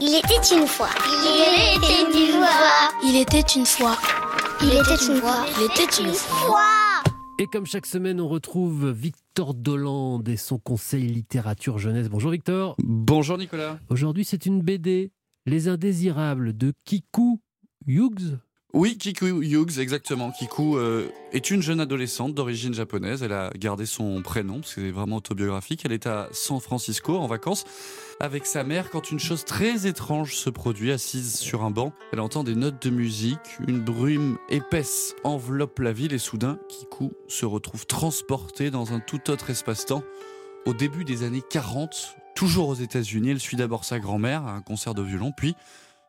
Il était une fois. Il était une fois. Il était une fois. Il était une fois. Il était une fois. Et comme chaque semaine, on retrouve Victor Dolande et son conseil littérature jeunesse. Bonjour Victor. Bonjour Nicolas. Aujourd'hui, c'est une BD, Les Indésirables de Kiku Hughes. Oui, Kiku Hughes, exactement. Kiku euh, est une jeune adolescente d'origine japonaise. Elle a gardé son prénom, parce que c'est vraiment autobiographique. Elle est à San Francisco en vacances avec sa mère quand une chose très étrange se produit. Assise sur un banc, elle entend des notes de musique. Une brume épaisse enveloppe la ville et soudain, Kiku se retrouve transportée dans un tout autre espace-temps. Au début des années 40, toujours aux États-Unis, elle suit d'abord sa grand-mère à un concert de violon, puis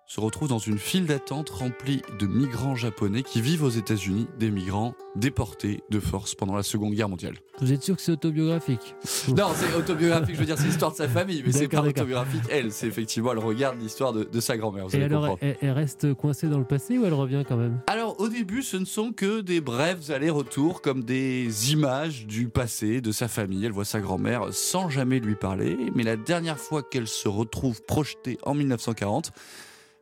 se retrouve dans une file d'attente remplie de migrants japonais qui vivent aux États-Unis, des migrants déportés de force pendant la Seconde Guerre mondiale. Vous êtes sûr que c'est autobiographique? Non, c'est autobiographique, je veux dire, c'est l'histoire de sa famille, mais c'est pas autobiographique, elle. C'est effectivement, elle regarde l'histoire de, de sa grand-mère. Et alors, comprendre. elle, elle reste coincée dans le passé ou elle revient quand même? Alors au début, ce ne sont que des brefs allers-retours, comme des images du passé de sa famille. Elle voit sa grand-mère sans jamais lui parler, mais la dernière fois qu'elle se retrouve projetée en 1940,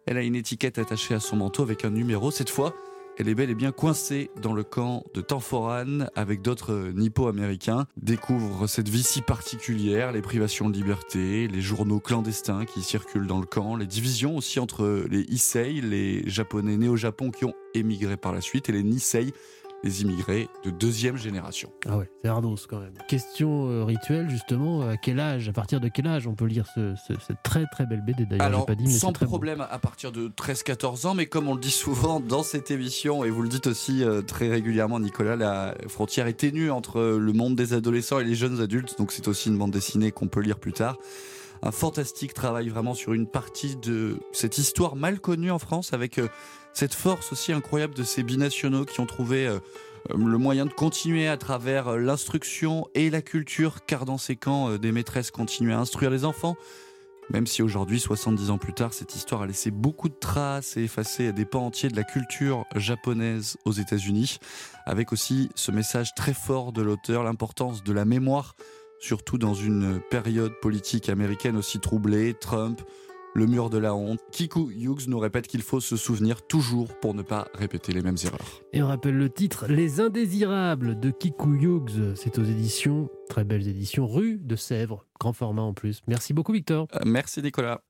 elle a une étiquette attachée à son manteau avec un numéro. Cette fois, elle est bel et bien coincée dans le camp de Tanforan avec d'autres euh, nippo-américains. Découvre cette vie si particulière, les privations de liberté, les journaux clandestins qui circulent dans le camp, les divisions aussi entre les Issei, les japonais nés au Japon qui ont émigré par la suite, et les Nisei, les immigrés de deuxième génération. Ah ouais, c'est ardos quand même. Question euh, rituelle justement, à quel âge, à partir de quel âge on peut lire ce- ce- cette très très belle BD d'ailleurs Alors, pas dit, mais sans beau. problème à partir de 13-14 ans, mais comme on le dit souvent dans cette émission, et vous le dites aussi euh, très régulièrement, Nicolas, la frontière est ténue entre le monde des adolescents et les jeunes adultes, donc c'est aussi une bande dessinée qu'on peut lire plus tard. Un fantastique travail vraiment sur une partie de cette histoire mal connue en France, avec euh, cette force aussi incroyable de ces binationaux qui ont trouvé euh, euh, le moyen de continuer à travers l'instruction et la culture, car dans ces camps, des maîtresses continuent à instruire les enfants. Même si aujourd'hui, 70 ans plus tard, cette histoire a laissé beaucoup de traces et effacé des pans entiers de la culture japonaise aux États-Unis, avec aussi ce message très fort de l'auteur, l'importance de la mémoire, surtout dans une période politique américaine aussi troublée, Trump, le mur de la honte. Kiku Hughes nous répète qu'il faut se souvenir toujours pour ne pas répéter les mêmes erreurs. Et on rappelle le titre Les Indésirables de Kiku Hughes. C'est aux éditions, très belles éditions, rue de Sèvres, grand format en plus. Merci beaucoup Victor. Euh, merci Nicolas.